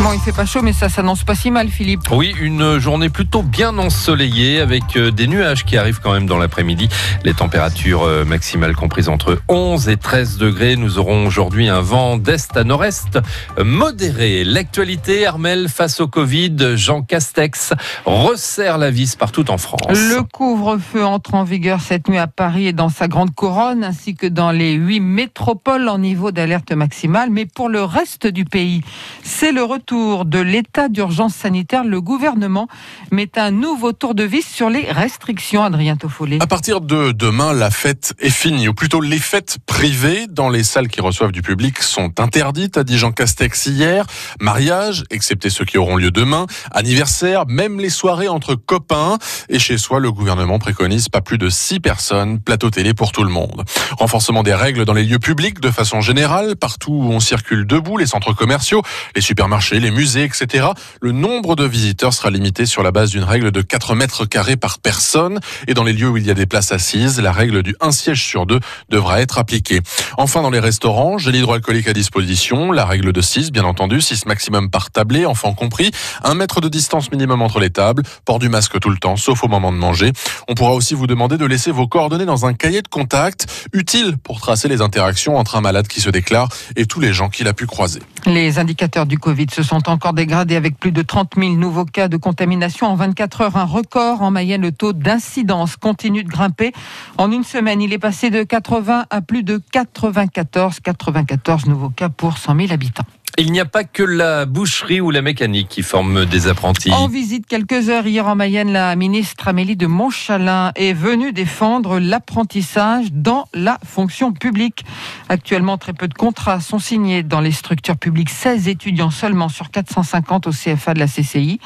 Bon, il fait pas chaud, mais ça s'annonce pas si mal, Philippe. Oui, une journée plutôt bien ensoleillée avec euh, des nuages qui arrivent quand même dans l'après-midi. Les températures euh, maximales comprises entre 11 et 13 degrés. Nous aurons aujourd'hui un vent d'est à nord-est modéré. L'actualité, Armel, face au Covid, Jean Castex resserre la vis partout en France. Le couvre-feu entre en vigueur cette nuit à Paris et dans sa grande couronne, ainsi que dans les huit métropoles en niveau d'alerte maximale. Mais pour le reste du pays, c'est le retour de l'état d'urgence sanitaire, le gouvernement met un nouveau tour de vis sur les restrictions, Adrien Toffolé. À partir de demain, la fête est finie, ou plutôt les fêtes privées dans les salles qui reçoivent du public sont interdites, a dit Jean Castex hier. Mariage, excepté ceux qui auront lieu demain, anniversaire, même les soirées entre copains. Et chez soi, le gouvernement préconise pas plus de six personnes, plateau télé pour tout le monde. Renforcement des règles dans les lieux publics de façon générale, partout où on circule debout, les centres commerciaux, les supermarchés, les musées, etc. Le nombre de visiteurs sera limité sur la base d'une règle de 4 mètres carrés par personne. Et dans les lieux où il y a des places assises, la règle du un siège sur deux devra être appliquée. Enfin, dans les restaurants, gel hydroalcoolique à disposition, la règle de 6, bien entendu, 6 maximum par tablé, enfants compris, un mètre de distance minimum entre les tables, port du masque tout le temps, sauf au moment de manger. On pourra aussi vous demander de laisser vos coordonnées dans un cahier de contact, utile pour tracer les interactions entre un malade qui se déclare et tous les gens qu'il a pu croiser. Les indicateurs du Covid se sont encore dégradés avec plus de 30 000 nouveaux cas de contamination en 24 heures. Un record en Mayenne. Le taux d'incidence continue de grimper. En une semaine, il est passé de 80 à plus de 94, 94 nouveaux cas pour 100 000 habitants. Il n'y a pas que la boucherie ou la mécanique qui forment des apprentis. En visite quelques heures hier en Mayenne, la ministre Amélie de Montchalin est venue défendre l'apprentissage dans la fonction publique. Actuellement, très peu de contrats sont signés dans les structures publiques. 16 étudiants seulement sur 450 au CFA de la CCI.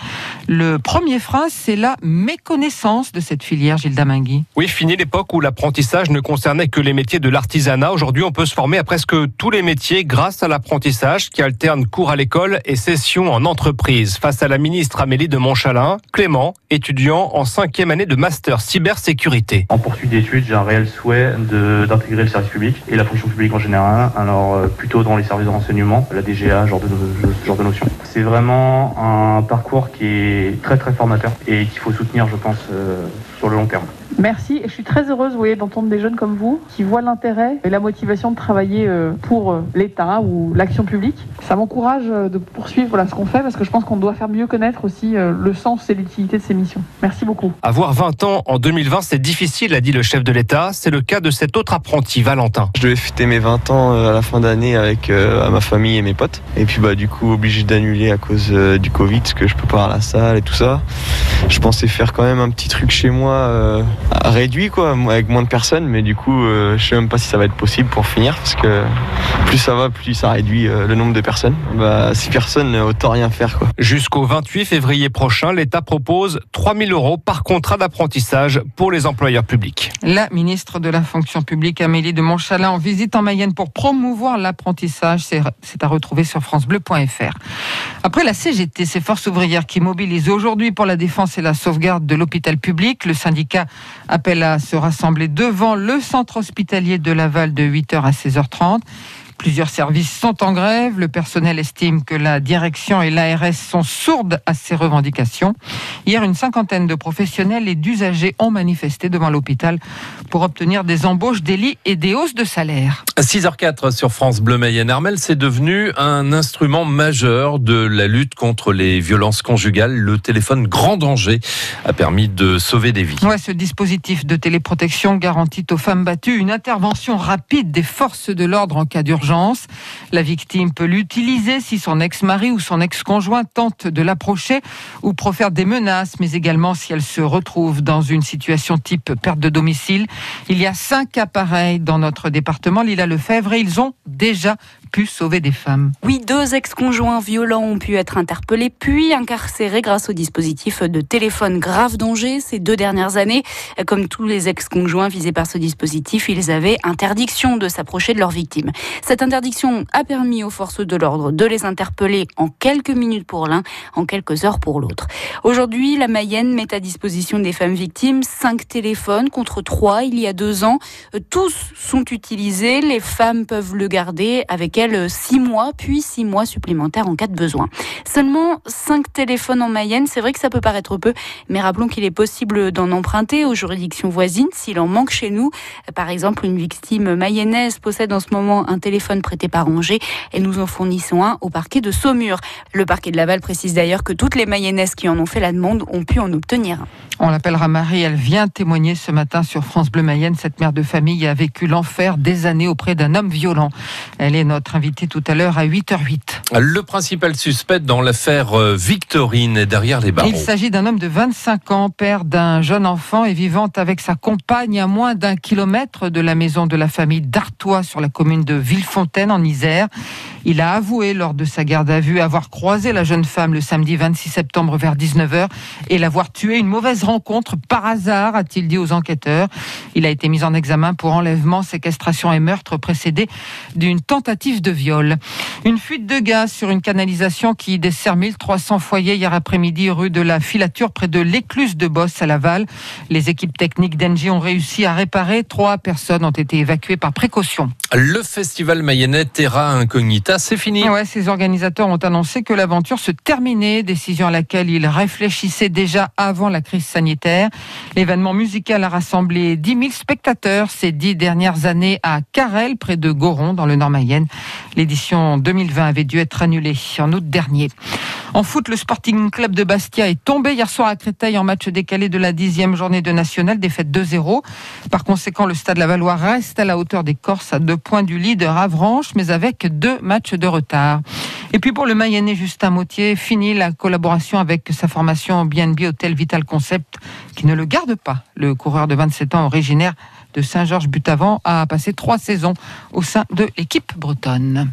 Le premier frein, c'est la méconnaissance de cette filière, Gilles Damingui. Oui, fini l'époque où l'apprentissage ne concernait que les métiers de l'artisanat. Aujourd'hui, on peut se former à presque tous les métiers grâce à l'apprentissage qui alterne cours à l'école et sessions en entreprise. Face à la ministre Amélie de Montchalin, Clément, étudiant en cinquième année de master cybersécurité. En poursuite d'études, j'ai un réel souhait d'intégrer le service public et la fonction publique en général. Alors euh, plutôt dans les services de renseignement, la DGA, genre de, ce genre de notion. C'est vraiment un parcours qui est très très formateur et qu'il faut soutenir, je pense, euh, sur le long terme. Merci et je suis très heureuse vous voyez, d'entendre des jeunes comme vous qui voient l'intérêt et la motivation de travailler euh, pour euh, l'État ou l'action publique. Ça m'encourage euh, de poursuivre voilà, ce qu'on fait parce que je pense qu'on doit faire mieux connaître aussi le sens et l'utilité de ces missions. Merci beaucoup. Avoir 20 ans en 2020, c'est difficile, a dit le chef de l'État. C'est le cas de cet autre apprenti, Valentin. Je devais fêter mes 20 ans à la fin d'année avec ma famille et mes potes. Et puis bah du coup obligé d'annuler à cause du Covid parce que je peux pas à la salle et tout ça. Je pensais faire quand même un petit truc chez moi réduit quoi, avec moins de personnes, mais du coup, euh, je sais même pas si ça va être possible pour finir parce que plus ça va, plus ça réduit euh, le nombre de personnes. Bah, si personne, autant rien faire quoi. Jusqu'au 28 février prochain, l'État propose 3000 euros par contrat d'apprentissage pour les employeurs publics. La ministre de la fonction publique, Amélie de Montchalin, en visite en Mayenne pour promouvoir l'apprentissage. C'est à retrouver sur FranceBleu.fr. Après la CGT, ces forces ouvrières qui mobilisent aujourd'hui pour la défense et la sauvegarde de l'hôpital public, le syndicat appelle à se rassembler devant le centre hospitalier de Laval de 8h à 16h30. Plusieurs services sont en grève. Le personnel estime que la direction et l'ARS sont sourdes à ces revendications. Hier, une cinquantaine de professionnels et d'usagers ont manifesté devant l'hôpital pour obtenir des embauches, des lits et des hausses de salaire. 6h04 sur France Bleu Mayenne Armel, c'est devenu un instrument majeur de la lutte contre les violences conjugales. Le téléphone grand danger a permis de sauver des vies. Ouais, ce dispositif de téléprotection garantit aux femmes battues une intervention rapide des forces de l'ordre en cas d'urgence la victime peut l'utiliser si son ex-mari ou son ex-conjoint tente de l'approcher ou profère des menaces, mais également si elle se retrouve dans une situation type perte de domicile. Il y a cinq appareils dans notre département, Lila Lefebvre, et ils ont déjà sauver des femmes. Oui, deux ex-conjoints violents ont pu être interpellés puis incarcérés grâce au dispositif de téléphone grave danger ces deux dernières années. Comme tous les ex-conjoints visés par ce dispositif, ils avaient interdiction de s'approcher de leurs victimes. Cette interdiction a permis aux forces de l'ordre de les interpeller en quelques minutes pour l'un, en quelques heures pour l'autre. Aujourd'hui, la Mayenne met à disposition des femmes victimes cinq téléphones contre trois il y a deux ans. Tous sont utilisés. Les femmes peuvent le garder avec elles six mois, puis six mois supplémentaires en cas de besoin. Seulement cinq téléphones en Mayenne, c'est vrai que ça peut paraître peu, mais rappelons qu'il est possible d'en emprunter aux juridictions voisines s'il en manque chez nous. Par exemple, une victime mayonnaise possède en ce moment un téléphone prêté par Angers et nous en fournissons un au parquet de Saumur. Le parquet de Laval précise d'ailleurs que toutes les mayonnaises qui en ont fait la demande ont pu en obtenir un. On l'appellera Marie, elle vient témoigner ce matin sur France Bleu Mayenne. Cette mère de famille a vécu l'enfer des années auprès d'un homme violent. Elle est notre invitée tout à l'heure à 8h08. Le principal suspect dans l'affaire euh, Victorine est derrière les barreaux. Il s'agit d'un homme de 25 ans, père d'un jeune enfant et vivant avec sa compagne à moins d'un kilomètre de la maison de la famille d'Artois sur la commune de Villefontaine en Isère. Il a avoué lors de sa garde à vue avoir croisé la jeune femme le samedi 26 septembre vers 19h et l'avoir tuée. Une mauvaise rencontre par hasard, a-t-il dit aux enquêteurs. Il a été mis en examen pour enlèvement, séquestration et meurtre précédé d'une tentative de viol. Une fuite de gaz sur une canalisation qui dessert 1300 foyers hier après-midi rue de la Filature près de l'écluse de Bosse à Laval. Les équipes techniques d'Engie ont réussi à réparer. Trois personnes ont été évacuées par précaution. Le festival mayennais Terra Incognita, c'est fini. Ouais, ces organisateurs ont annoncé que l'aventure se terminait, décision à laquelle ils réfléchissaient déjà avant la crise sanitaire. L'événement musical a rassemblé 10 000 spectateurs ces dix dernières années à Carrel, près de Goron, dans le Nord-Mayenne. L'édition 2020 avait dû être annulée en août dernier. En foot, le Sporting Club de Bastia est tombé hier soir à Créteil en match décalé de la dixième journée de National, défaite 2-0. Par conséquent, le Stade Lavallois reste à la hauteur des Corses à deux points du leader Avranches, mais avec deux matchs de retard. Et puis pour le Mayennais Justin Mautier, fini la collaboration avec sa formation BNB Hotel Vital Concept, qui ne le garde pas. Le coureur de 27 ans originaire de Saint-Georges-Butavant a passé trois saisons au sein de l'équipe bretonne.